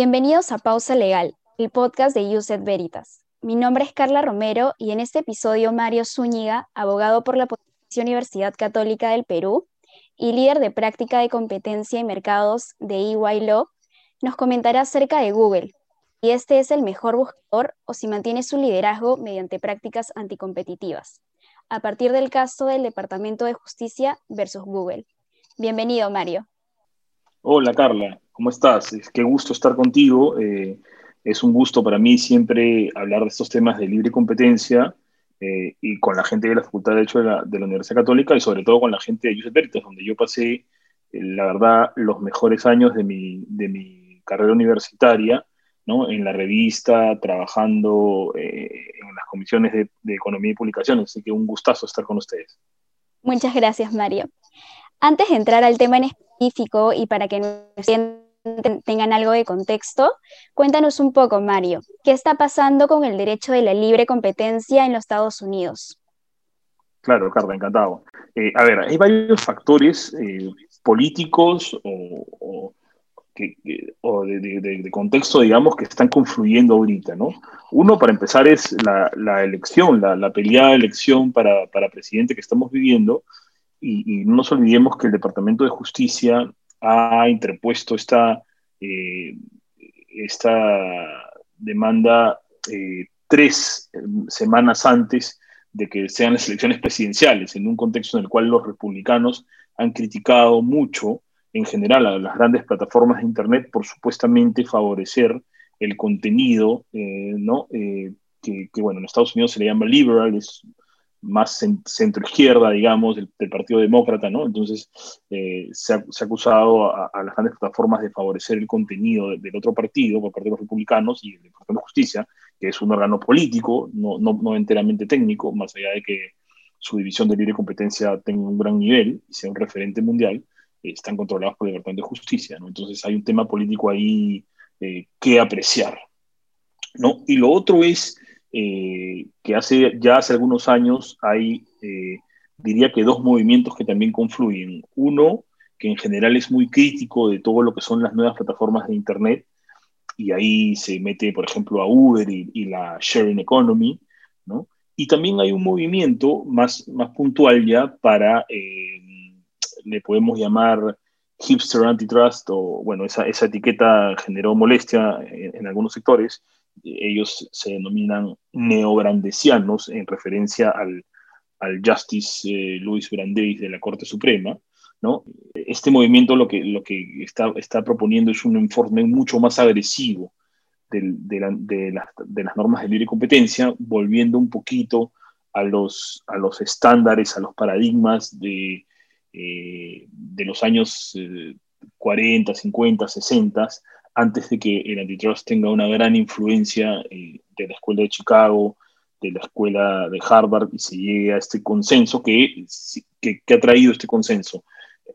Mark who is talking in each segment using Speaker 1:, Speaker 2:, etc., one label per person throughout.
Speaker 1: Bienvenidos a Pausa Legal, el podcast de Uset Veritas. Mi nombre es Carla Romero y en este episodio Mario Zúñiga, abogado por la Universidad Católica del Perú y líder de práctica de competencia y mercados de EY Law, nos comentará acerca de Google, y este es el mejor buscador o si mantiene su liderazgo mediante prácticas anticompetitivas, a partir del caso del Departamento de Justicia versus Google. Bienvenido, Mario.
Speaker 2: Hola, Carla. ¿Cómo estás? Qué gusto estar contigo. Eh, es un gusto para mí siempre hablar de estos temas de libre competencia eh, y con la gente de la Facultad de Derecho de la, Universidad Católica y sobre todo con la gente de Josep Veritas, donde yo pasé, eh, la verdad, los mejores años de mi, de mi carrera universitaria, ¿no? en la revista, trabajando en las comisiones de, de Economía y Publicaciones. Así que un gustazo estar con ustedes.
Speaker 1: Muchas gracias, Mario. Antes de entrar al tema en específico y para que tengan algo de contexto, cuéntanos un poco, Mario, ¿qué está pasando con el derecho de la libre competencia en los Estados Unidos?
Speaker 2: Claro, Carla, encantado. Eh, a ver, hay varios factores eh, políticos o, de, contexto, digamos, que están confluyendo ahorita, ¿no? Uno, para empezar, es la, elección, la, la, peleada elección para, para presidente que estamos viviendo, y, no nos olvidemos que el Departamento de Justicia ha interpuesto esta, eh, esta demanda eh, tres eh, semanas antes de que sean las elecciones presidenciales, en un contexto en el cual los republicanos han criticado mucho en general a las grandes plataformas de Internet por supuestamente favorecer el contenido, ¿no? que, bueno, en Estados Unidos se le llama liberal, es más centro izquierda, digamos, del, Partido Demócrata, ¿no? Entonces eh, se, ha, acusado a, las grandes plataformas de favorecer el contenido del otro partido, por parte de los republicanos y el Departamento de Justicia, que es un órgano político, no, no, no enteramente técnico, más allá de que su división de libre competencia tenga un gran nivel y sea un referente mundial, eh, están controlados por el Departamento de Justicia, ¿no? Entonces hay un tema político ahí eh, que apreciar, ¿no? Y lo otro es eh, que hace, ya hace algunos años hay, eh, diría que dos movimientos que también confluyen. Uno, que en general es muy crítico de todo lo que son las nuevas plataformas de Internet, y ahí se mete, por ejemplo, a Uber y, la sharing economy, ¿no? Y también hay un movimiento más, más puntual ya para, eh, le podemos llamar hipster antitrust, o bueno, esa, esa etiqueta generó molestia en algunos sectores, ellos se denominan neobrandesianos en referencia al, al Justice eh, Luis Brandeis de la Corte Suprema, ¿no? Este movimiento lo que, lo que está, está proponiendo es un informe mucho más agresivo de, de, las normas de libre competencia, volviendo un poquito a los, a los estándares, a los paradigmas de, eh, de los años 40, 50, 60, antes de que el antitrust tenga una gran influencia eh, de la escuela de Chicago, de la escuela de Harvard, y se llegue a este consenso que, ha traído este consenso.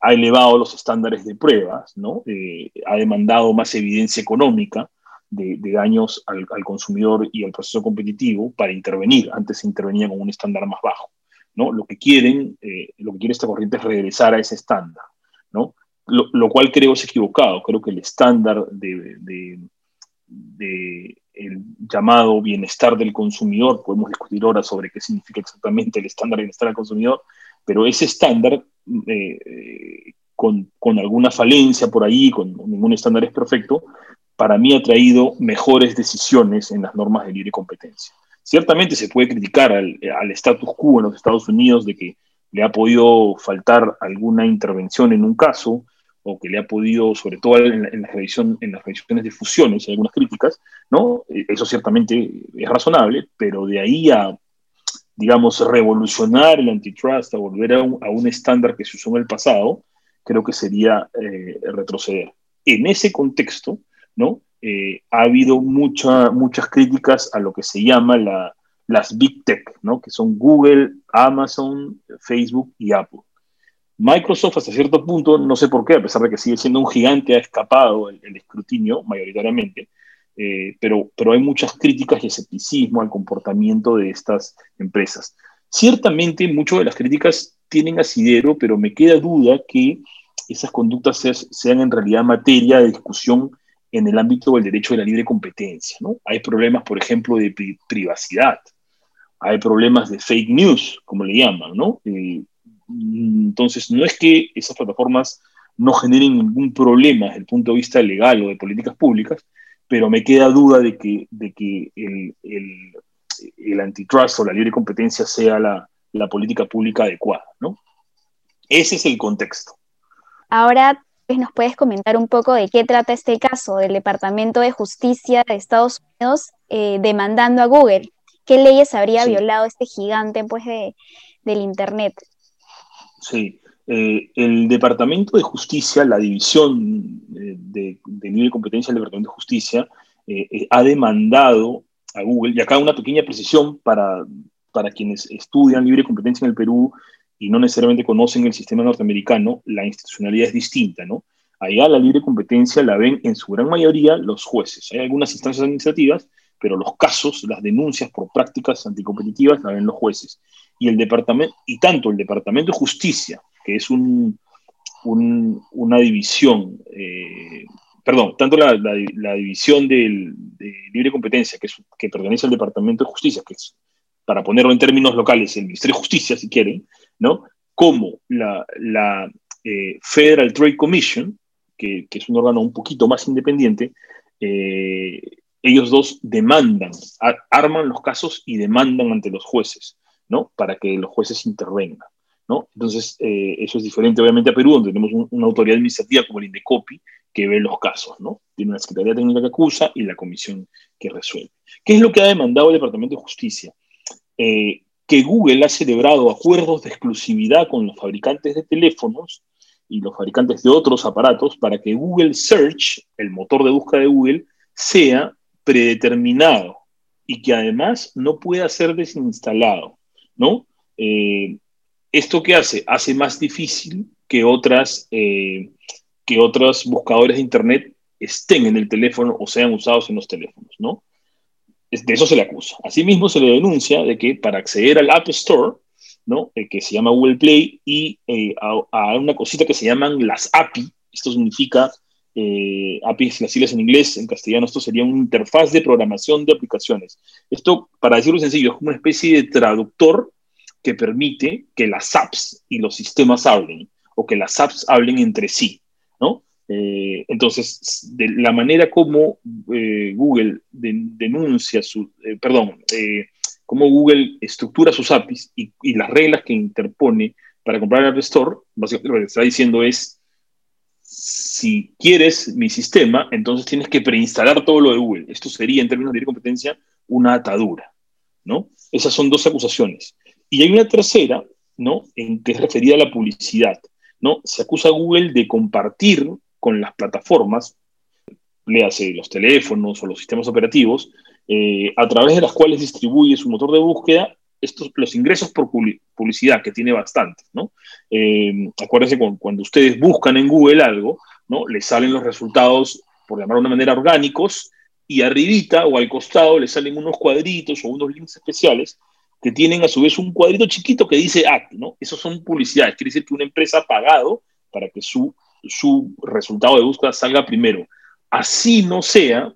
Speaker 2: Ha elevado los estándares de pruebas, ¿no? Eh, ha demandado más evidencia económica de, daños al, consumidor y al proceso competitivo para intervenir. Antes se intervenía con un estándar más bajo. ¿no? Lo, que quieren, eh, lo que quiere esta corriente es regresar a ese estándar. ¿no? Lo, cual creo es equivocado. Creo que el estándar de, el llamado bienestar del consumidor, podemos discutir ahora sobre qué significa exactamente el estándar de bienestar del consumidor, pero ese estándar, eh, con, con, alguna falencia por ahí, con ningún estándar es perfecto, para mí ha traído mejores decisiones en las normas de libre competencia. Ciertamente se puede criticar al, al status quo en los Estados Unidos de que le ha podido faltar alguna intervención en un caso, o que le ha podido, sobre todo en, revisión, en las revisiones de fusiones, hay algunas críticas, ¿no? Eh, eso ciertamente es razonable, pero de ahí a, digamos, revolucionar el antitrust, a volver a un, estándar que se usó en el pasado, creo que sería eh, retroceder. En ese contexto, ¿no? Eh, ha habido mucha, muchas críticas a lo que se llama la, las Big Tech, ¿no? que son Google, Amazon, Facebook y Apple. Microsoft hasta cierto punto, no sé por qué, a pesar de que sigue siendo un gigante, ha escapado el, escrutinio mayoritariamente, eh, pero, pero hay muchas críticas y escepticismo al comportamiento de estas empresas. Ciertamente, muchas de las críticas tienen asidero, pero me queda duda que esas conductas sean en realidad materia de discusión en el ámbito del derecho de la libre competencia. ¿no? Hay problemas, por ejemplo, de privacidad, hay problemas de fake news, como le llaman. ¿no? Eh, entonces, no es que esas plataformas no generen ningún problema desde el punto de vista legal o de políticas públicas, pero me queda duda de que, de que el, el, el antitrust o la libre competencia sea la, la política pública adecuada. ¿no? Ese es el contexto.
Speaker 1: Ahora pues, nos puedes comentar un poco de qué trata este caso del Departamento de Justicia de Estados Unidos eh, demandando a Google. ¿Qué leyes habría violado este gigante pues, de, del Internet?
Speaker 2: Sí, eh, el Departamento de Justicia, la división eh, de, de libre competencia del Departamento de Justicia, ha demandado a Google, y acá una pequeña precisión para, para quienes estudian libre competencia en el Perú y no necesariamente conocen el sistema norteamericano, la institucionalidad es distinta, ¿no? Allá la libre competencia la ven en su gran mayoría los jueces. Hay algunas instancias administrativas, pero los casos, las denuncias por prácticas anticompetitivas la ven los jueces. Y, el departamento, y tanto el Departamento de Justicia, que es un, una división, eh, perdón, tanto la, división de libre competencia, que, que pertenece al Departamento de Justicia, que es, para ponerlo en términos locales, el Ministerio de Justicia, si quieren, ¿no? Como la, eh, Federal Trade Commission, que, es un órgano un poquito más independiente, eh, ellos dos demandan, arman los casos y demandan ante los jueces, ¿no? Para que los jueces intervengan, ¿no? Entonces, eh, eso es diferente obviamente a Perú, donde tenemos una autoridad administrativa como el INDECOPI, que ve los casos, ¿no? Tiene una Secretaría Técnica que acusa y la comisión que resuelve. ¿Qué es lo que ha demandado el Departamento de Justicia? Google ha celebrado acuerdos de exclusividad con los fabricantes de teléfonos y los fabricantes de otros aparatos para que Google Search, el motor de búsqueda de Google, sea predeterminado y que además no pueda ser desinstalado, ¿no? Eh, ¿Esto qué hace? Hace más difícil que otras, eh, que otros buscadores de Internet estén en el teléfono o sean usados en los teléfonos, ¿no? De eso se le acusa. Asimismo, se le denuncia de que para acceder al App Store, ¿no? Eh, que se llama Google Play, y eh, a, una cosita que se llaman las API, esto significa eh, APIs, las siglas en inglés, en castellano esto sería una interfaz de programación de aplicaciones. Esto, para decirlo sencillo, es como una especie de traductor que permite que las apps y los sistemas hablen, o que las apps hablen entre sí, ¿no? Eh, entonces, de la manera como eh, Google denuncia su, eh, perdón, como Google estructura sus APIs y, las reglas que interpone para comprar el App Store, básicamente lo que está diciendo es, si quieres mi sistema, entonces tienes que preinstalar todo lo de Google. Esto sería, en términos de competencia, una atadura, ¿no? Esas son dos acusaciones. Y hay una tercera, ¿no? En que es referida a la publicidad, ¿no? Se acusa a Google de compartir con las plataformas, léase los teléfonos o los sistemas operativos, eh, a través de las cuales distribuye su motor de búsqueda estos, los ingresos por publicidad, que tiene bastante, ¿no? Eh, acuérdense cuando, ustedes buscan en Google algo, ¿no? Les salen los resultados, por llamar de una manera, orgánicos, y arribita o al costado les salen unos cuadritos o unos links especiales que tienen a su vez un cuadrito chiquito que dice ad, ¿no? Esos son publicidades, quiere decir que una empresa ha pagado para que su su resultado de búsqueda salga primero. Así no sea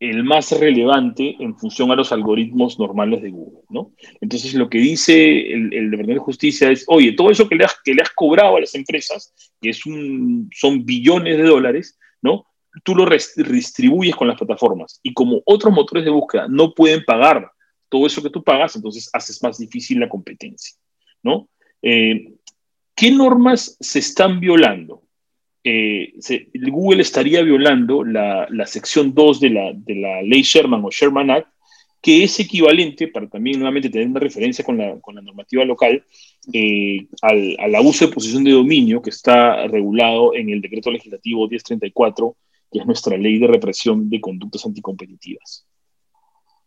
Speaker 2: el más relevante en función a los algoritmos normales de Google, ¿no? Entonces lo que dice el, Departamento de Justicia es, oye, todo eso que le has, que le has cobrado a las empresas, que es un, son billones de dólares, ¿no? Tú lo redistribuyes con las plataformas y como otros motores de búsqueda no pueden pagar todo eso que tú pagas, entonces haces más difícil la competencia, ¿no? Eh, ¿Qué normas se están violando? Eh, Google estaría violando la, sección 2 de la, ley Sherman o Sherman Act, que es equivalente, para también nuevamente tener una referencia con la, normativa local, eh, al, abuso de posición de dominio que está regulado en el decreto legislativo 1034, que es nuestra ley de represión de conductas anticompetitivas.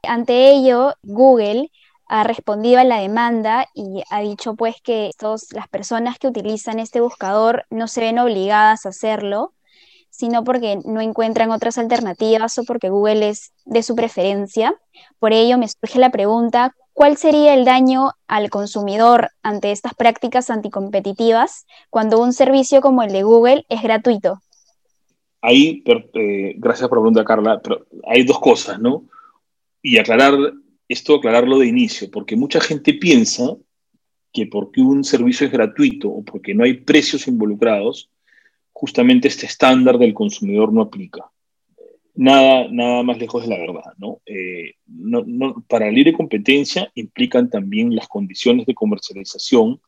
Speaker 1: Ante ello, Google ha respondido a la demanda y ha dicho pues que las personas que utilizan este buscador no se ven obligadas a hacerlo, sino porque no encuentran otras alternativas o porque Google es de su preferencia. Por ello me surge la pregunta, ¿cuál sería el daño al consumidor ante estas prácticas anticompetitivas cuando un servicio como el de Google es gratuito?
Speaker 2: ahí, eh, gracias por la pregunta, Carla, pero hay dos cosas, ¿no? Y aclarar, esto aclararlo de inicio, porque mucha gente piensa que porque un servicio es gratuito o porque no hay precios involucrados, justamente este estándar del consumidor no aplica. Nada, nada más lejos de la verdad, ¿no? Eh, para la libre competencia implican también las condiciones de comercialización,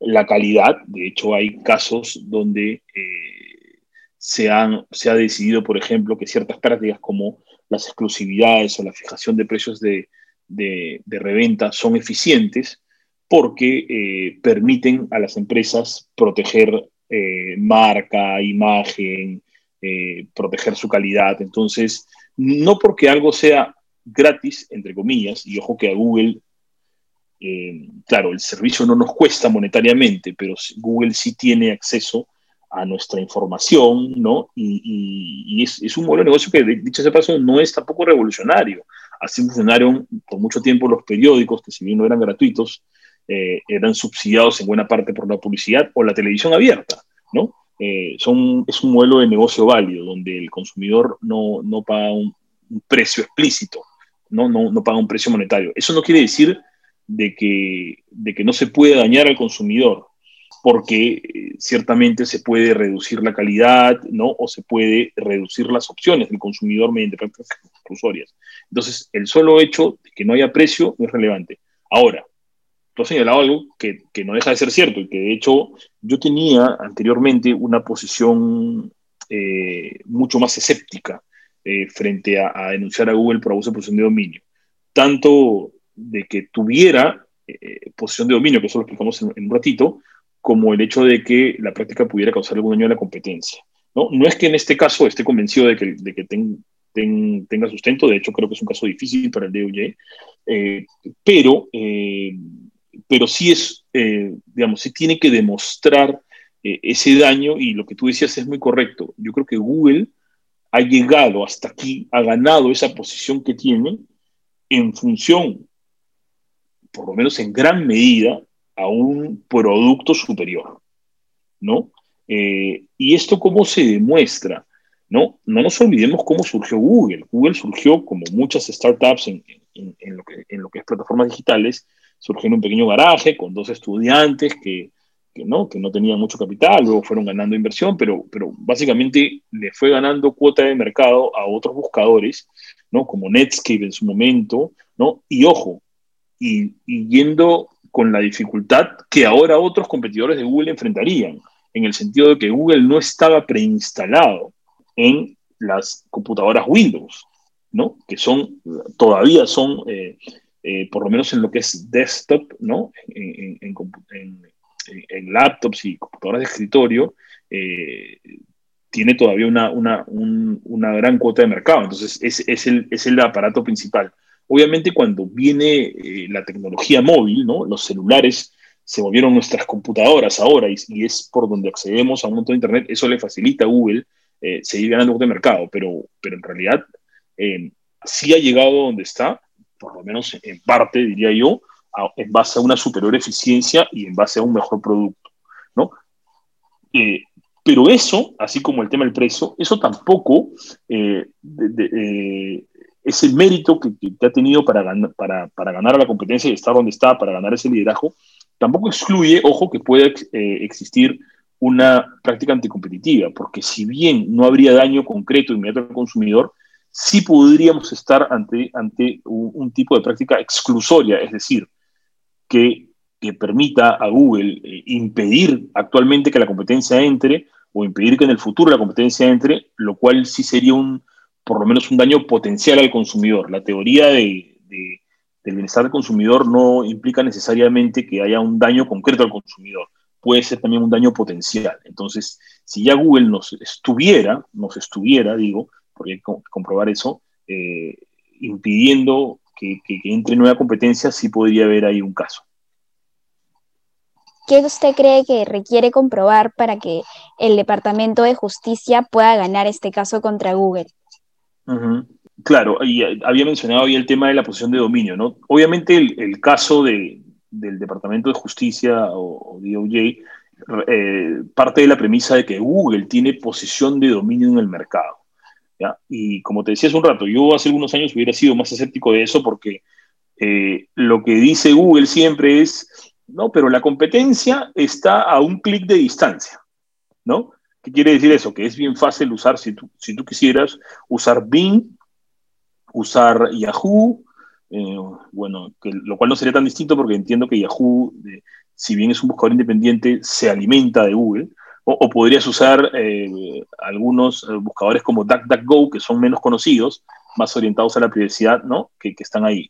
Speaker 2: la calidad, de hecho hay casos donde eh, se, se ha decidido, por ejemplo, que ciertas prácticas como las exclusividades o la fijación de precios de, reventa son eficientes porque eh, permiten a las empresas proteger eh, marca, imagen, eh, proteger su calidad. Entonces, no porque algo sea gratis, entre comillas, y ojo que a Google, claro, el servicio no nos cuesta monetariamente, pero Google sí tiene acceso a nuestra información, ¿no? Y, es, un modelo de negocio que, dicho sea paso, no es tampoco revolucionario. Así funcionaron por mucho tiempo los periódicos, que si bien no eran gratuitos, eh, eran subsidiados en buena parte por la publicidad o la televisión abierta, ¿no? Eh, es un modelo de negocio válido, donde el consumidor no, no paga un, precio explícito, ¿no? No, no paga un precio monetario. Eso no quiere decir de que, de que no se puede dañar al consumidor, porque eh, ciertamente se puede reducir la calidad, ¿no? O se puede reducir las opciones del consumidor mediante prácticas exclusorias. Entonces, el solo hecho de que no haya precio no es relevante. Ahora, tú has señalado algo que, no deja de ser cierto y que de hecho yo tenía anteriormente una posición eh, mucho más escéptica eh, frente a, denunciar a Google por abuso de posición de dominio. Tanto de que tuviera posición de dominio, que eso lo explicamos en un ratito, como el hecho de que la práctica pudiera causar algún daño a la competencia. No, no es que en este caso esté convencido de que, tenga sustento, de hecho creo que es un caso difícil para el DOJ, eh, pero, eh, pero sí es, eh, digamos, sí tiene que demostrar ese daño y lo que tú decías es muy correcto. Yo creo que Google ha llegado hasta aquí, ha ganado esa posición que tiene en función, por lo menos en gran medida, a un producto superior, ¿no? Eh, ¿Y esto cómo se demuestra? ¿no? no nos olvidemos cómo surgió Google. Google surgió como muchas startups en, lo, que, en lo, que, es plataformas digitales, surgió en un pequeño garaje con dos estudiantes que, ¿no? que no tenían mucho capital, luego fueron ganando inversión, pero, pero básicamente le fue ganando cuota de mercado a otros buscadores, ¿no? como Netscape en su momento, ¿no? y ojo, y yendo con la dificultad que ahora otros competidores de Google enfrentarían, en el sentido de que Google no estaba preinstalado en las computadoras Windows, ¿no? que son, todavía son, eh, eh, por lo menos en lo que es desktop, ¿no? en, laptops y computadoras de escritorio, eh, tiene todavía una, una, una, gran cuota de mercado. Entonces, es, es, el, es el aparato principal. Obviamente cuando viene eh, la tecnología móvil, ¿no? los celulares se volvieron nuestras computadoras ahora y, es por donde accedemos a un montón de Internet, eso le facilita a Google eh, seguir ganando de mercado, pero, pero en realidad eh, sí ha llegado donde está, por lo menos en parte, diría yo, en base a una superior eficiencia y en base a un mejor producto. ¿no? pero eso, así como el tema del precio, eso tampoco ese mérito que, que, ha tenido para, para, para, ganar a la competencia y estar donde está, para ganar ese liderazgo, tampoco excluye, ojo, que pueda eh, existir una práctica anticompetitiva, porque si bien no habría daño concreto inmediato al consumidor, sí podríamos estar ante, ante un, tipo de práctica exclusoria, es decir, que, que permita a Google eh, impedir actualmente que la competencia entre o impedir que en el futuro la competencia entre, lo cual sí sería un, por lo menos un daño potencial al consumidor. La teoría de, del bienestar del consumidor no implica necesariamente que haya un daño concreto al consumidor, puede ser también un daño potencial. Entonces, si ya Google nos estuviera, nos estuviera, digo, porque hay que comprobar eso, eh, impidiendo que, que, entre nueva competencia, sí podría haber ahí un caso.
Speaker 1: ¿Qué usted cree que requiere comprobar para que el Departamento de Justicia pueda ganar este caso contra Google?
Speaker 2: Claro, y había mencionado ahí el tema de la posición de dominio, ¿no? Obviamente el, caso del Departamento de Justicia o, DOJ eh, parte de la premisa de que Google tiene posición de dominio en el mercado. Y como te decía hace un rato, yo hace algunos años hubiera sido más escéptico de eso porque eh, lo que dice Google siempre es, no, pero la competencia está a un clic de distancia, ¿no? ¿Qué quiere decir eso? Que es bien fácil usar, si tú, si tú quisieras, usar Bing, usar Yahoo, eh, bueno, que, lo cual no sería tan distinto porque entiendo que Yahoo, si bien es un buscador independiente, se alimenta de Google. O, podrías usar eh, algunos eh, buscadores como DuckDuckGo, que son menos conocidos, más orientados a la privacidad, ¿no? Que, están ahí.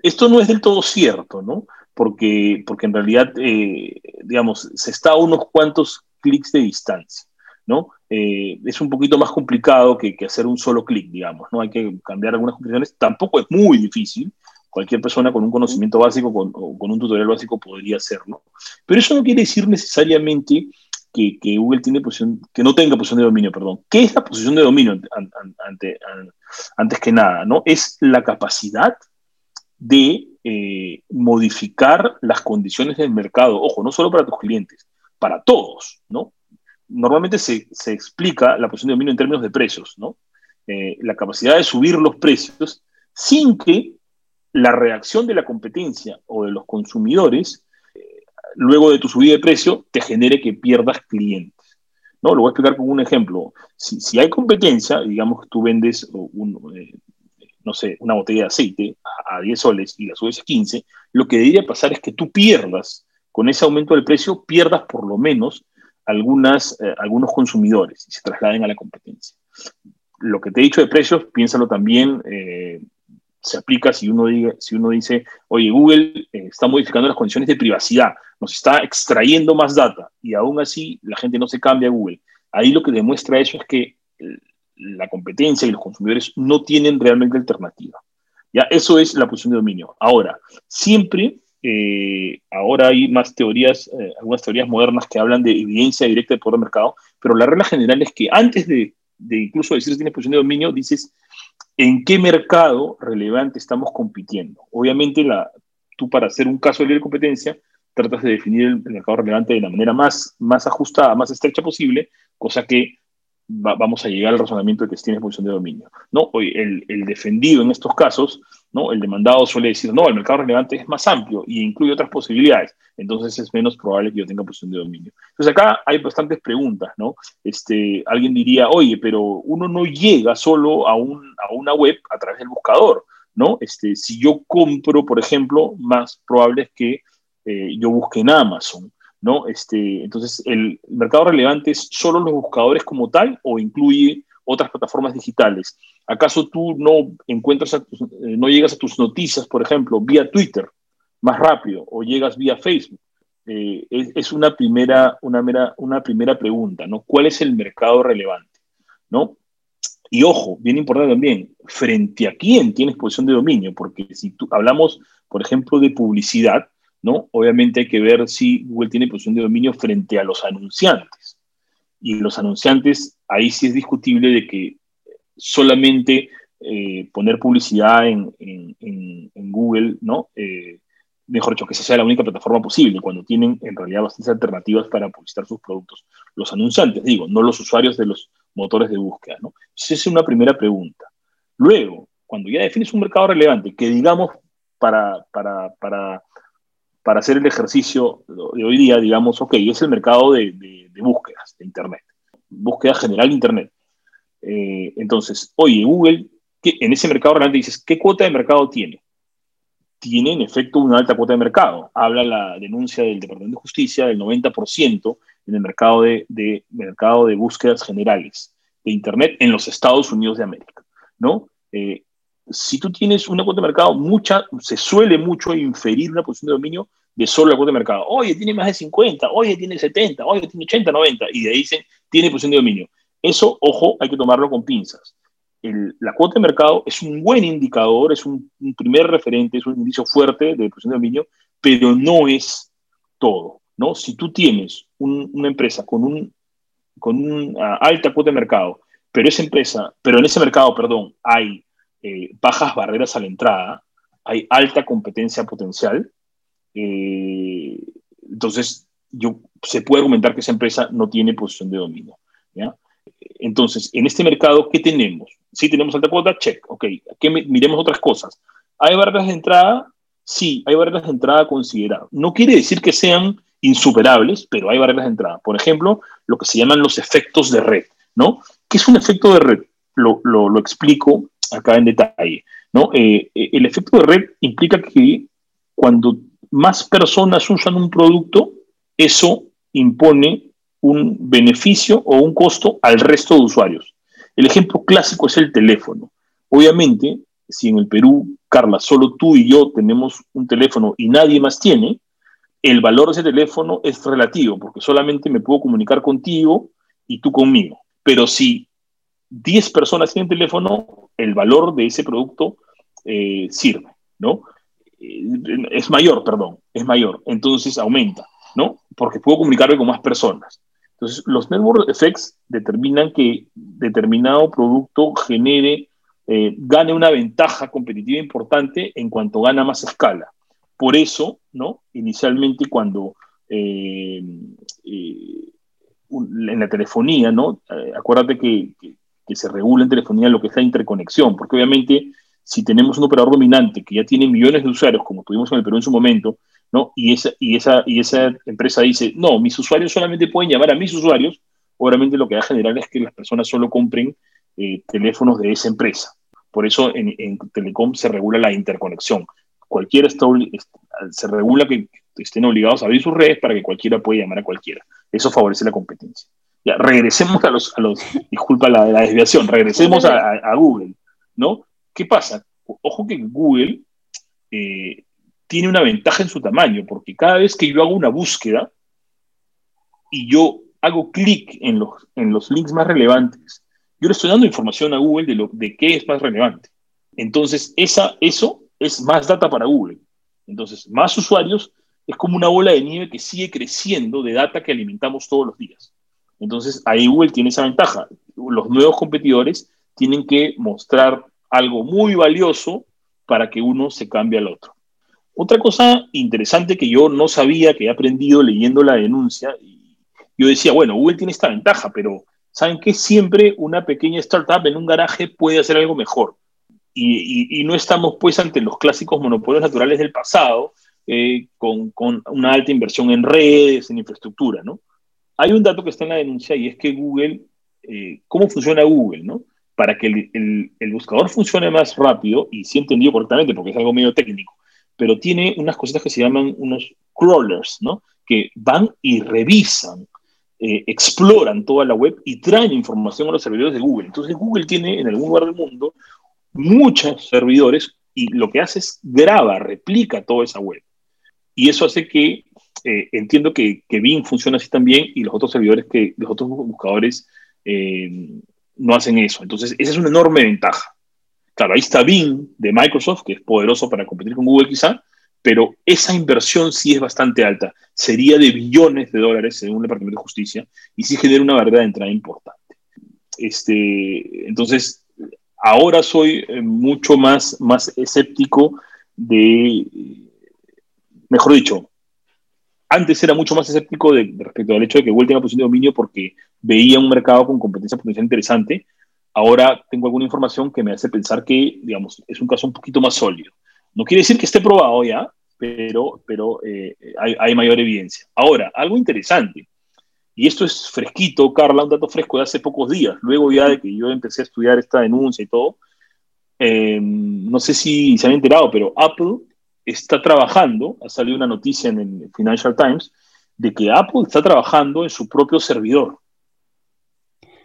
Speaker 2: Esto no es del todo cierto, ¿no? Porque, porque en realidad, digamos, se está a unos cuantos clics de distancia, ¿no? Eh, es un poquito más complicado que, hacer un solo clic, digamos, ¿no? Hay que cambiar algunas configuraciones. Tampoco es muy difícil. Cualquier persona con un conocimiento básico, con, con un tutorial básico podría hacerlo. Pero eso no quiere decir necesariamente que, Google tiene posición, que no tenga posición de dominio, perdón. ¿Qué es la posición de dominio antes que nada? ¿no? Es la capacidad de eh, modificar las condiciones del mercado, ojo, no solo para tus clientes, para todos, ¿no? normalmente se, explica la posición de dominio en términos de precios, ¿no? Eh, la capacidad de subir los precios sin que la reacción de la competencia o de los consumidores, eh, luego de tu subida de precio, te genere que pierdas clientes. ¿no? Lo voy a explicar con un ejemplo. Si, hay competencia, digamos que tú vendes eh, no sé, una botella de aceite a, a 10 soles y la subes a 15, lo que debería pasar es que tú pierdas, con ese aumento del precio, pierdas por lo menos algunas, eh, algunos consumidores y se trasladen a la competencia. Lo que te he dicho de precios, piénsalo también, eh, se aplica si uno, si uno dice, oye, Google eh, está modificando las condiciones de privacidad, nos está extrayendo más data y aún así la gente no se cambia a Google. Ahí lo que demuestra eso es que la competencia y los consumidores no tienen realmente alternativa. Ya, eso es la posición de dominio. Ahora, siempre eh, ahora hay más teorías, eh, algunas teorías modernas que hablan de evidencia directa de poder de mercado, pero la regla general es que antes de, incluso decir si tienes posición de dominio, dices en qué mercado relevante estamos compitiendo. Obviamente, tú para hacer un caso de libre competencia, tratas de definir el, mercado relevante de la manera más, más ajustada, más estrecha posible, cosa que vamos a llegar al razonamiento de que tienes posición de dominio. ¿no? El, el defendido en estos casos ¿no? El demandado suele decir, no, el mercado relevante es más amplio y incluye otras posibilidades, entonces es menos probable que yo tenga posición de dominio. Entonces acá hay bastantes preguntas, ¿no? Este, alguien diría, oye, pero uno no llega solo a, un, a una web a través del buscador, ¿no? Este, si yo compro, por ejemplo, más probable es que eh, yo busque en Amazon, ¿no? Este, entonces, ¿el mercado relevante es solo los buscadores como tal o incluye otras plataformas digitales. ¿Acaso tú no encuentras, eh, no llegas a tus noticias, por ejemplo, vía Twitter más rápido o llegas vía Facebook? Eh, es, una, primera, una, mera, una primera pregunta, ¿no? ¿Cuál es el mercado relevante? ¿No? Y ojo, bien importante también, frente a quién tienes posición de dominio, porque si tú, hablamos, por ejemplo, de publicidad, Obviamente hay que ver si Google tiene posición de dominio frente a los anunciantes. Y los anunciantes ahí sí es discutible de que solamente eh, poner publicidad en, Google, ¿no? Eh, mejor dicho, que esa sea la única plataforma posible, cuando tienen en realidad bastantes alternativas para publicitar sus productos. Los anunciantes, digo, no los usuarios de los motores de búsqueda, ¿no? Esa es una primera pregunta. Luego, cuando ya defines un mercado relevante, que digamos para, para hacer el ejercicio de hoy día, digamos, ok, es el mercado de, búsquedas de Internet búsqueda general de Internet. Eh, entonces, oye, Google, en ese mercado realmente dices, ¿qué cuota de mercado tiene? Tiene en efecto una alta cuota de mercado. Habla la denuncia del Departamento de Justicia del 90% en el mercado de, mercado de búsquedas generales de Internet en los Estados Unidos de América. ¿no? Eh, si tú tienes una cuota de mercado, mucha, se suele mucho inferir una posición de dominio de solo la cuota de mercado. Oye, tiene más de 50, oye, tiene 70, oye, tiene 80, 90, y de ahí dicen, tiene posición de dominio. Eso, ojo, hay que tomarlo con pinzas. la cuota de mercado es un buen indicador, es un, primer referente, es un indicio fuerte de posición de dominio, pero no es todo. ¿no? Si tú tienes una empresa con, un, con una alta cuota de mercado, pero esa empresa, pero en ese mercado, perdón, hay eh, bajas barreras a la entrada, hay alta competencia potencial, eh, entonces yo se puede argumentar que esa empresa no tiene posición de dominio. Entonces, en este mercado, ¿qué tenemos? Si tenemos alta cuota, check. Ok, ¿qué miremos otras cosas. ¿Hay barreras de entrada? Sí, hay barreras de entrada consideradas. No quiere decir que sean insuperables, pero hay barreras de entrada. Por ejemplo, lo que se llaman los efectos de red, ¿no? ¿Qué es un efecto de red? Lo, lo, explico acá en detalle, ¿no? Eh, eh, el efecto de red implica que cuando más personas usan un producto, eso impone un beneficio o un costo al resto de usuarios. El ejemplo clásico es el teléfono. Obviamente, si en el Perú, Carla, solo tú y yo tenemos un teléfono y nadie más tiene, el valor de ese teléfono es relativo, porque solamente me puedo comunicar contigo y tú conmigo. Pero si 10 personas tienen teléfono, el valor de ese producto eh, sirve, ¿no? Eh, es mayor, perdón, es mayor. Entonces aumenta, ¿no? Porque puedo comunicarme con más personas. Entonces, los network effects determinan que determinado producto genere, eh, gane una ventaja competitiva importante en cuanto gana más escala. Por eso, ¿no? Inicialmente cuando en la telefonía, ¿no? Acuérdate que, se regula en telefonía lo que es la interconexión, porque obviamente si tenemos un operador dominante que ya tiene millones de usuarios, como tuvimos en el Perú en su momento, ¿no? Y esa, y esa, y esa empresa dice, no, mis usuarios solamente pueden llamar a mis usuarios, obviamente lo que va a generar es que las personas solo compren teléfonos de esa empresa. Por eso en, en Telecom se regula la interconexión cualquiera está, se regula que estén obligados a abrir sus redes para que cualquiera pueda llamar a cualquiera. Eso favorece la competencia. Ya, regresemos a los, a los disculpa la, la desviación, regresemos a, Google, ¿no? ¿Qué pasa? Ojo que Google eh, tiene una ventaja en su tamaño, porque cada vez que yo hago una búsqueda y yo hago clic en los, en los links más relevantes, yo le estoy dando información a Google de, lo, de qué es más relevante. Entonces, esa, eso es más data para Google. Entonces, más usuarios es como una bola de nieve que sigue creciendo de data que alimentamos todos los días. Entonces, ahí Google tiene esa ventaja. Los nuevos competidores tienen que mostrar algo muy valioso para que uno se cambie al otro. Otra cosa interesante que yo no sabía, que he aprendido leyendo la denuncia, yo decía, bueno, Google tiene esta ventaja, pero ¿saben qué? Siempre una pequeña startup en un garaje puede hacer algo mejor y, no estamos pues ante los clásicos monopolios naturales del pasado, eh, con, una alta inversión en redes, en infraestructura, ¿no? Hay un dato que está en la denuncia y es que Google, eh, ¿cómo funciona Google, no? Para que el, buscador funcione más rápido, y sí entendido correctamente porque es algo medio técnico, pero tiene unas cositas que se llaman unos crawlers, ¿no? Que van y revisan, eh, exploran toda la web y traen información a los servidores de Google. Entonces Google tiene en algún lugar del mundo muchos servidores y lo que hace es graba, replica toda esa web. Y eso hace que eh, entiendo que, que, Bing funciona así también y los otros servidores, que los otros buscadores eh, no hacen eso. Entonces, esa es una enorme ventaja. Claro, ahí está Bing de Microsoft, que es poderoso para competir con Google quizá, pero esa inversión sí es bastante alta. Sería de billones de dólares según el Departamento de Justicia y sí genera una barrera de entrada importante. Este, entonces, ahora soy eh, mucho más, más escéptico de, mejor dicho, antes era mucho más escéptico de, respecto al hecho de que Google tenga posición de dominio porque veía un mercado con competencia potencial interesante. Ahora tengo alguna información que me hace pensar que, digamos, es un caso un poquito más sólido. No quiere decir que esté probado ya, pero, pero eh, hay, hay, mayor evidencia. Ahora, algo interesante. Y esto es fresquito, Carla, un dato fresco de hace pocos días, luego ya de que yo empecé a estudiar esta denuncia y todo. Eh, no sé si se han enterado, pero Apple está trabajando, ha salido una noticia en el Financial Times, de que Apple está trabajando en su propio servidor,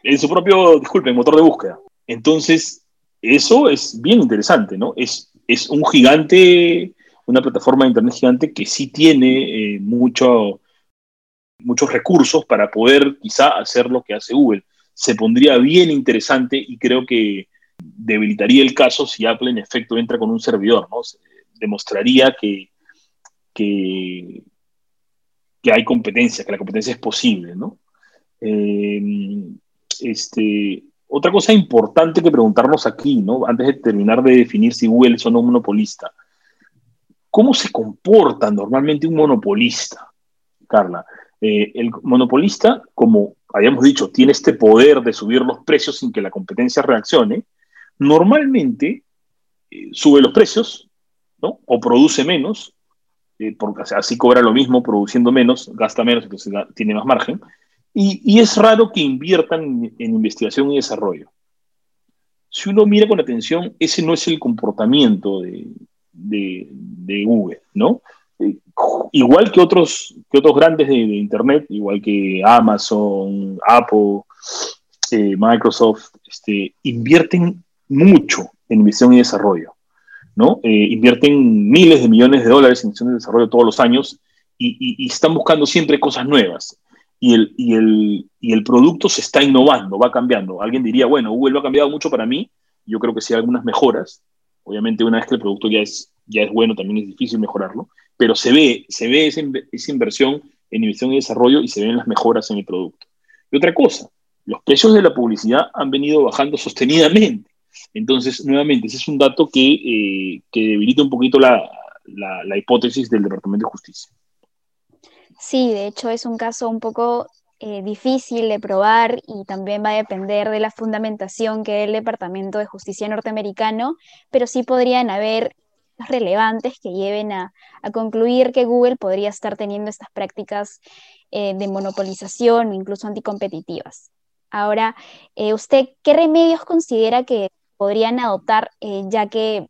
Speaker 2: en su propio, disculpen, motor de búsqueda. Entonces, eso es bien interesante, ¿no? Es, es un gigante, una plataforma de Internet gigante que sí tiene eh, mucho muchos recursos para poder quizá hacer lo que hace Google. Se pondría bien interesante y creo que debilitaría el caso si Apple en efecto entra con un servidor, ¿no? Demostraría que, que, hay competencia, que la competencia es posible, ¿no? Eh, este, otra cosa importante que preguntarnos aquí, ¿no? Antes de terminar de definir si Google es o no un monopolista. ¿Cómo se comporta normalmente un monopolista, Carla? Eh, el monopolista, como habíamos dicho, tiene este poder de subir los precios sin que la competencia reaccione, normalmente eh, sube los precios, O produce menos, eh, porque así cobra lo mismo produciendo menos, gasta menos, entonces tiene más margen. Y, es raro que inviertan en, investigación y desarrollo. Si uno mira con atención, ese no es el comportamiento de, de, Google, ¿no? Eh, igual que otros, que otros grandes de, Internet, igual que Amazon, Apple, eh, Microsoft, este, invierten mucho en investigación y desarrollo. ¿No? Eh, invierten miles de millones de dólares en investigación y desarrollo todos los años y, están buscando siempre cosas nuevas. Y el, y, el, y el producto se está innovando, va cambiando. Alguien diría, bueno, Google lo ha cambiado mucho para mí. Yo creo que sí hay algunas mejoras. Obviamente, una vez que el producto ya es, ya es bueno, también es difícil mejorarlo. Pero se ve, se ve esa, esa inversión en investigación y desarrollo y se ven las mejoras en el producto. Y otra cosa, los precios de la publicidad han venido bajando sostenidamente. Entonces, nuevamente, ese es un dato que, eh, que debilita un poquito la, la, hipótesis del Departamento de Justicia.
Speaker 1: Sí, de hecho es un caso un poco eh, difícil de probar y también va a depender de la fundamentación que dé el Departamento de Justicia norteamericano, pero sí podrían haber relevantes que lleven a, a concluir que Google podría estar teniendo estas prácticas eh, de monopolización o incluso anticompetitivas. Ahora, ¿usted qué remedios considera que podrían adoptar, eh, ya que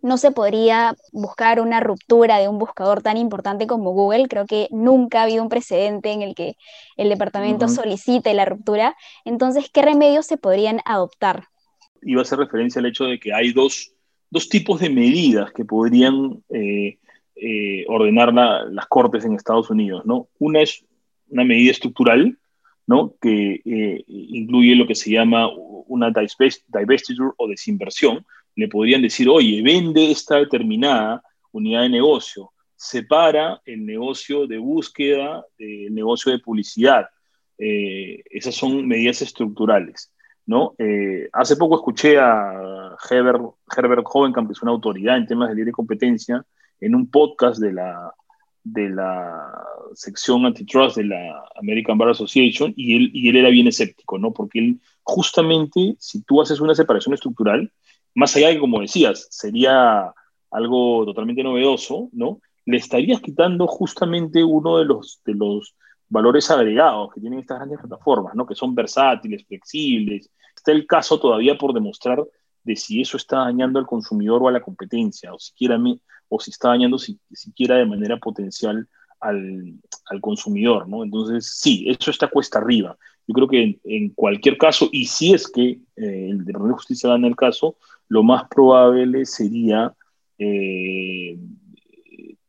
Speaker 1: no se podría buscar una ruptura de un buscador tan importante como Google. Creo que nunca ha habido un precedente en el que el departamento solicite la ruptura. Entonces, ¿qué remedios se podrían adoptar?
Speaker 2: Iba a hacer referencia al hecho de que hay dos, tipos de medidas que podrían eh, eh, ordenar las cortes en Estados Unidos. ¿no? Una es una medida estructural, ¿no? que incluye lo que se llama una divestiture o desinversión, le podrían decir, oye, vende esta determinada unidad de negocio, separa el negocio de búsqueda del negocio de publicidad. Eh, esas son medidas estructurales. ¿no? Eh, hace poco escuché a Herbert, Herbert que es una autoridad en temas de libre competencia, en un podcast de la, de la sección antitrust de la American Bar Association y él, y él era bien escéptico, ¿no? Porque él, justamente, si tú haces una separación estructural, más allá de, como decías, sería algo totalmente novedoso, ¿no? Le estarías quitando justamente uno de los, de los valores agregados que tienen estas grandes plataformas, ¿no? Que son versátiles, flexibles. Está el caso todavía por demostrar de si eso está dañando al consumidor o a la competencia, o siquiera o si está dañando si, siquiera de manera potencial al, al, consumidor, ¿no? Entonces, sí, eso está cuesta arriba. Yo creo que en, cualquier caso, y si es que eh, el Departamento de Justicia gana el caso, lo más probable sería eh,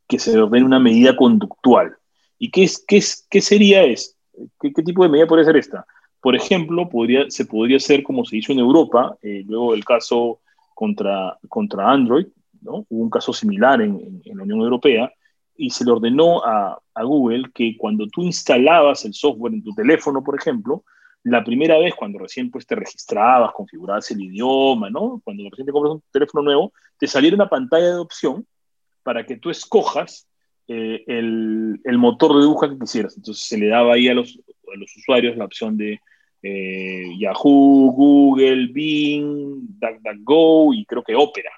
Speaker 2: que se ordene una medida conductual. ¿Y qué, es, qué, es, qué sería esto? ¿Qué, ¿Qué, tipo de medida podría ser esta? Por ejemplo, podría, se podría hacer como se hizo en Europa, eh, luego del caso contra, contra Android, Hubo un caso similar en, la Unión Europea y se le ordenó a, Google que cuando tú instalabas el software en tu teléfono, por ejemplo, la primera vez cuando recién pues, te registrabas, configurabas el idioma, ¿no? Cuando recién te compras un teléfono nuevo, te saliera una pantalla de opción para que tú escojas eh, el, motor de búsqueda que quisieras. Entonces se le daba ahí a los, a los usuarios la opción de eh, Yahoo, Google, Bing, DuckDuckGo y creo que Opera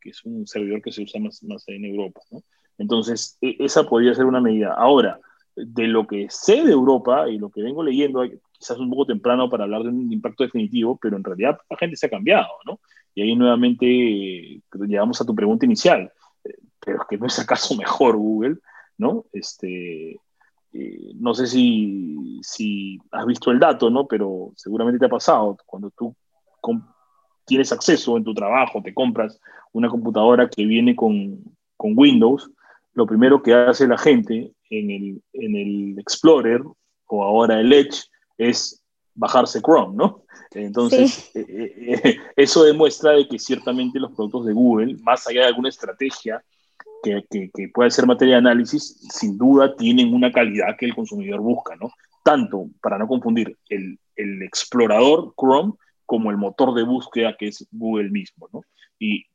Speaker 2: que es un servidor que se usa más, más en Europa. ¿no? Entonces, e, esa podría ser una medida. Ahora, de lo que sé de Europa y lo que vengo leyendo, quizás un poco temprano para hablar de un impacto definitivo, pero en realidad la gente se ha cambiado, ¿no? Y ahí nuevamente llegamos a tu pregunta inicial, eh, pero es que no es acaso mejor Google, ¿no? Este, eh, no sé si, si, has visto el dato, ¿no? Pero seguramente te ha pasado cuando tú tienes acceso en tu trabajo, te compras una computadora que viene con, Windows, lo primero que hace la gente en el, en el, Explorer o ahora el Edge es bajarse Chrome, ¿no? Entonces, eh, eh, eso demuestra de que ciertamente los productos de Google, más allá de alguna estrategia que, pueda ser materia de análisis, sin duda tienen una calidad que el consumidor busca, ¿no? Tanto, para no confundir, el, el explorador Chrome como el motor de búsqueda que es Google mismo, ¿no? Y,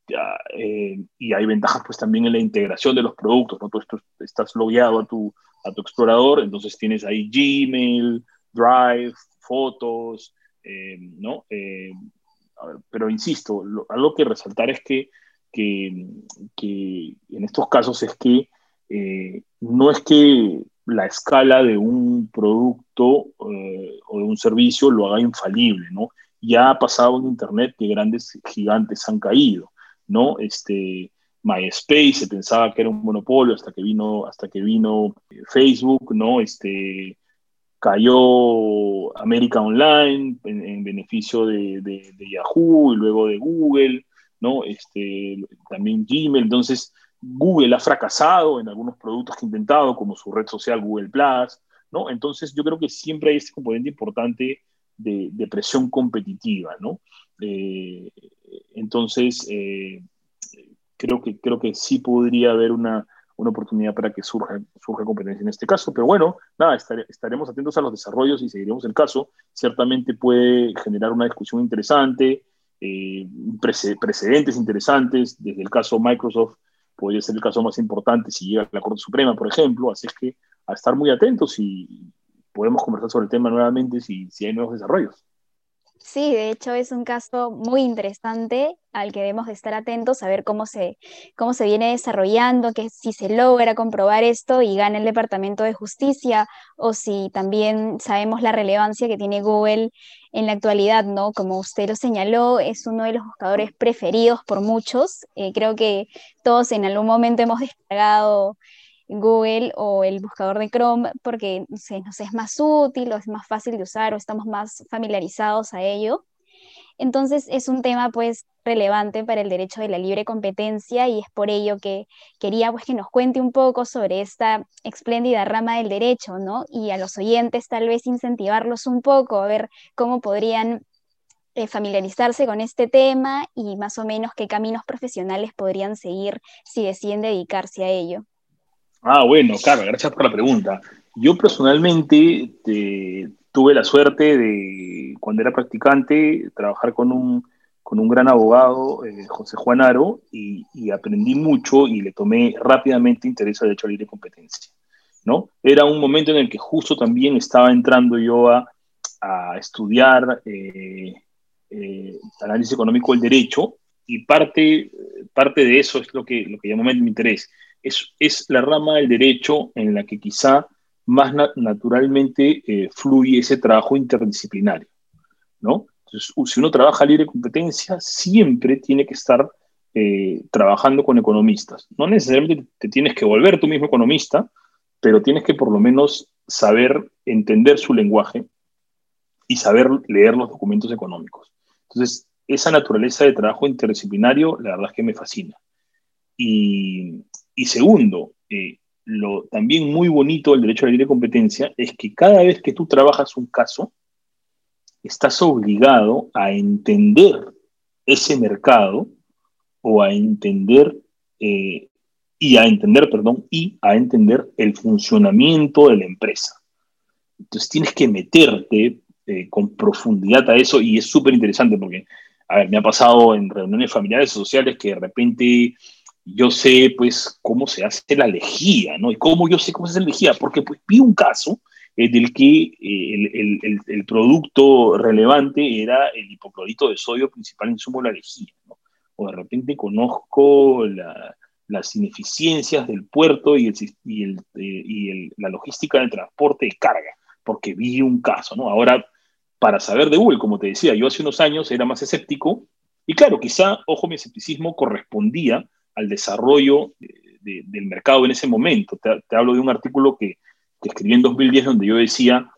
Speaker 2: eh, y hay ventajas pues también en la integración de los productos, ¿no? Tú estás logueado a tu, a tu explorador, entonces tienes ahí Gmail, Drive, fotos, eh, ¿no? Eh, pero insisto, algo que resaltar es que, que, en estos casos es que eh, no es que la escala de un producto o de un servicio lo haga infalible, ¿no? Ya ha pasado en Internet que grandes gigantes han caído, ¿no? Este, MySpace se pensaba que era un monopolio hasta que vino, hasta que vino Facebook, ¿no? Este, cayó América Online en, beneficio de, Yahoo y luego de Google, Este, también Gmail. Entonces, Google ha fracasado en algunos productos que ha intentado, como su red social Google Plus, ¿no? Entonces, yo creo que siempre hay este componente importante de, presión competitiva. Eh, entonces, eh, creo, que, creo que sí podría haber una, una oportunidad para que surja, surja competencia en este caso. Pero bueno, nada, estaremos atentos a los desarrollos y seguiremos el caso. Ciertamente puede generar una discusión interesante, eh, precedentes interesantes. Desde el caso Microsoft podría ser el caso más importante si llega a la Corte Suprema, por ejemplo. Así es que a estar muy atentos y podemos conversar sobre el tema nuevamente si, si hay nuevos desarrollos.
Speaker 1: Sí, de hecho es un caso muy interesante al que debemos de estar atentos a ver cómo se, cómo se viene desarrollando, que si se logra comprobar esto y gana el Departamento de Justicia o si también sabemos la relevancia que tiene Google en la actualidad, ¿no? Como usted lo señaló, es uno de los buscadores preferidos por muchos. Eh, creo que todos en algún momento hemos descargado Google o el buscador de Chrome porque nos es más útil o es más fácil de usar o estamos más familiarizados a ello. Entonces es un tema pues relevante para el derecho de la libre competencia y es por ello que quería pues que nos cuente un poco sobre esta espléndida rama del derecho, ¿no? Y a los oyentes tal vez incentivarlos un poco a ver cómo podrían eh, familiarizarse con este tema y más o menos qué caminos profesionales podrían seguir si deciden dedicarse a ello.
Speaker 2: Ah, bueno, claro, gracias por la pregunta. Yo personalmente tuve la suerte de, cuando era practicante, trabajar con un, con un gran abogado, eh, José Juan Aro, y, aprendí mucho y le tomé rápidamente interés al derecho a libre competencia. ¿no? Era un momento en el que justo también estaba entrando yo a, estudiar eh, eh, análisis económico del derecho, y parte, parte de eso es lo que, lo que llamó mi interés es, la rama del derecho en la que quizá más naturalmente eh, fluye ese trabajo interdisciplinario, ¿no? Entonces, si uno trabaja libre competencia, siempre tiene que estar eh, trabajando con economistas. No necesariamente te tienes que volver tú mismo economista, pero tienes que por lo menos saber entender su lenguaje y saber leer los documentos económicos. Entonces, esa naturaleza de trabajo interdisciplinario, la verdad es que me fascina. Y, y segundo, eh, lo también muy bonito del derecho a la libre competencia es que cada vez que tú trabajas un caso, estás obligado a entender ese mercado o a entender eh, y a entender, perdón, y a entender el funcionamiento de la empresa. Entonces tienes que meterte eh, con profundidad a eso y es súper interesante porque, a ver, me ha pasado en reuniones familiares sociales que de repente yo sé pues cómo se hace la lejía, ¿no? Y cómo yo sé cómo se hace la lejía, porque pues vi un caso eh, del que eh, el, el, el, producto relevante era el hipoclorito de sodio principal insumo de la lejía, ¿no? O de repente conozco la, las ineficiencias del puerto y, y, eh, y la logística del transporte de carga, porque vi un caso, ¿no? Ahora, para saber de Google, como te decía, yo hace unos años era más escéptico, y claro, quizá, ojo, mi escepticismo correspondía al desarrollo del mercado en ese momento. Te, hablo de un artículo que, escribí en 2010 donde yo decía,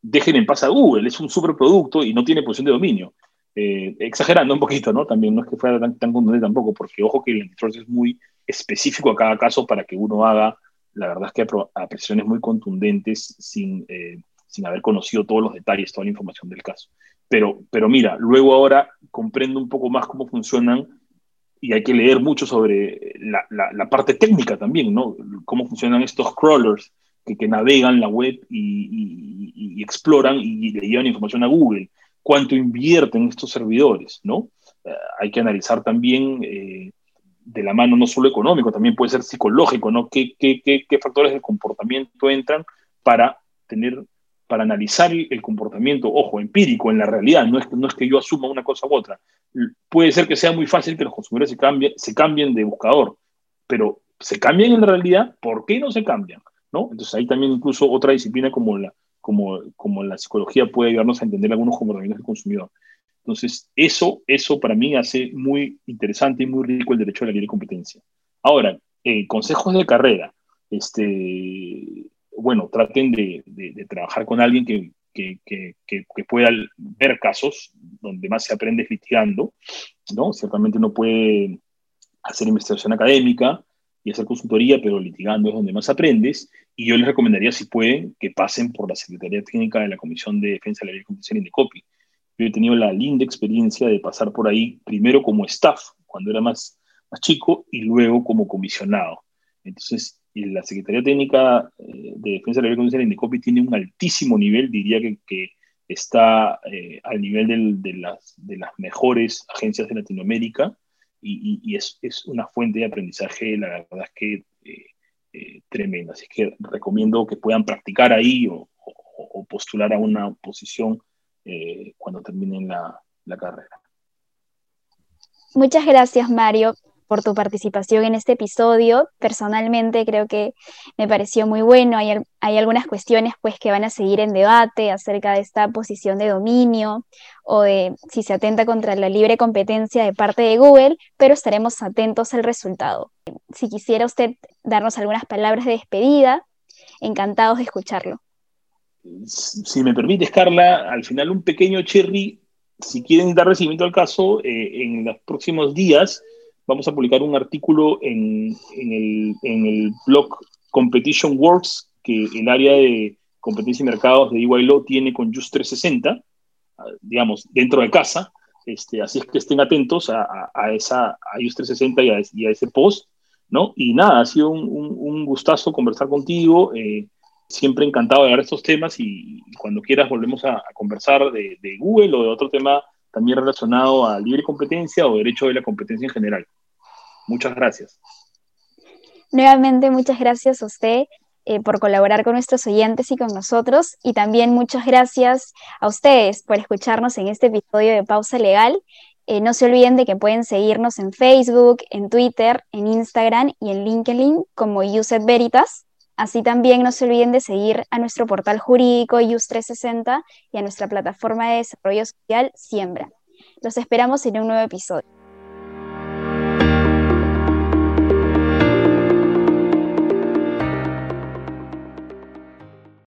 Speaker 2: dejen en paz a Google, es un superproducto y no tiene posición de dominio. Eh, exagerando un poquito, ¿no? También no es que fuera tan, tan contundente tampoco, porque ojo que el antitrust es muy específico a cada caso para que uno haga, la verdad es que apreciaciones muy contundentes sin, eh, sin haber conocido todos los detalles, toda la información del caso. Pero, pero mira, luego ahora comprendo un poco más cómo funcionan y hay que leer mucho sobre la, parte técnica también, ¿no? Cómo funcionan estos crawlers que, que navegan la web y, exploran y le llevan información a Google. ¿Cuánto invierten estos servidores, no? Eh, hay que analizar también eh, de la mano no solo económico, también puede ser psicológico, ¿no? ¿Qué, qué, qué, qué factores de comportamiento entran para tener, para analizar el comportamiento, ojo, empírico en la realidad, no es, no es que yo asuma una cosa u otra. Puede ser que sea muy fácil que los consumidores se cambien, se cambien de buscador, pero se cambian en la realidad, ¿por qué no se cambian? ¿no? Entonces ahí también incluso otra disciplina como la, como, como la psicología puede ayudarnos a entender algunos comportamientos del consumidor. Entonces, eso, eso para mí hace muy interesante y muy rico el derecho a la libre competencia. Ahora, eh, consejos de carrera. Este, bueno, traten de, de, trabajar con alguien que, que, que, que, pueda ver casos donde más se aprende litigando, ¿no? Ciertamente uno puede hacer investigación académica y hacer consultoría, pero litigando es donde más aprendes. Y yo les recomendaría, si pueden, que pasen por la Secretaría Técnica de la Comisión de Defensa de la Ley de Competencia en Indecopi yo he tenido la linda experiencia de pasar por ahí, primero como staff, cuando era más, más chico, y luego como comisionado. Entonces, la Secretaría Técnica eh, de Defensa de la Ley de Indecopi tiene un altísimo nivel, diría que, que está eh, al nivel de, las, de las mejores agencias de Latinoamérica y, y, es, es, una fuente de aprendizaje, la verdad es que eh, tremenda. Así que recomiendo que puedan practicar ahí o, o postular a una posición cuando terminen la, la carrera.
Speaker 1: Muchas gracias, Mario, por tu participación en este episodio. Personalmente creo que me pareció muy bueno. Hay, hay, algunas cuestiones pues, que van a seguir en debate acerca de esta posición de dominio o de si se atenta contra la libre competencia de parte de Google, pero estaremos atentos al resultado. Si quisiera usted darnos algunas palabras de despedida, encantados de escucharlo
Speaker 2: si me permites, Carla, al final un pequeño cherry, si quieren dar recibimiento al caso, eh, en los próximos días vamos a publicar un artículo en, el, en, el, blog Competition Works, que el área de competencia y mercados de EY tiene con Just 360, ah, digamos, dentro de casa. Este, así es que estén atentos a, esa, Just 360 y a, y a, ese post, ¿no? Y nada, ha sido un, un, gustazo conversar contigo. Eh, siempre encantado de hablar estos temas y, cuando quieras volvemos a, conversar de, Google o de otro tema también relacionado a libre competencia o derecho de la competencia en general. Muchas gracias.
Speaker 1: Nuevamente, muchas gracias a usted eh, por colaborar con nuestros oyentes y con nosotros. Y también muchas gracias a ustedes por escucharnos en este episodio de Pausa Legal. Eh, no se olviden de que pueden seguirnos en Facebook, en Twitter, en Instagram y en LinkedIn como Uset Veritas. Así también no se olviden de seguir a nuestro portal jurídico IUS360 y a nuestra plataforma de desarrollo social Siembra. Los esperamos en un nuevo episodio.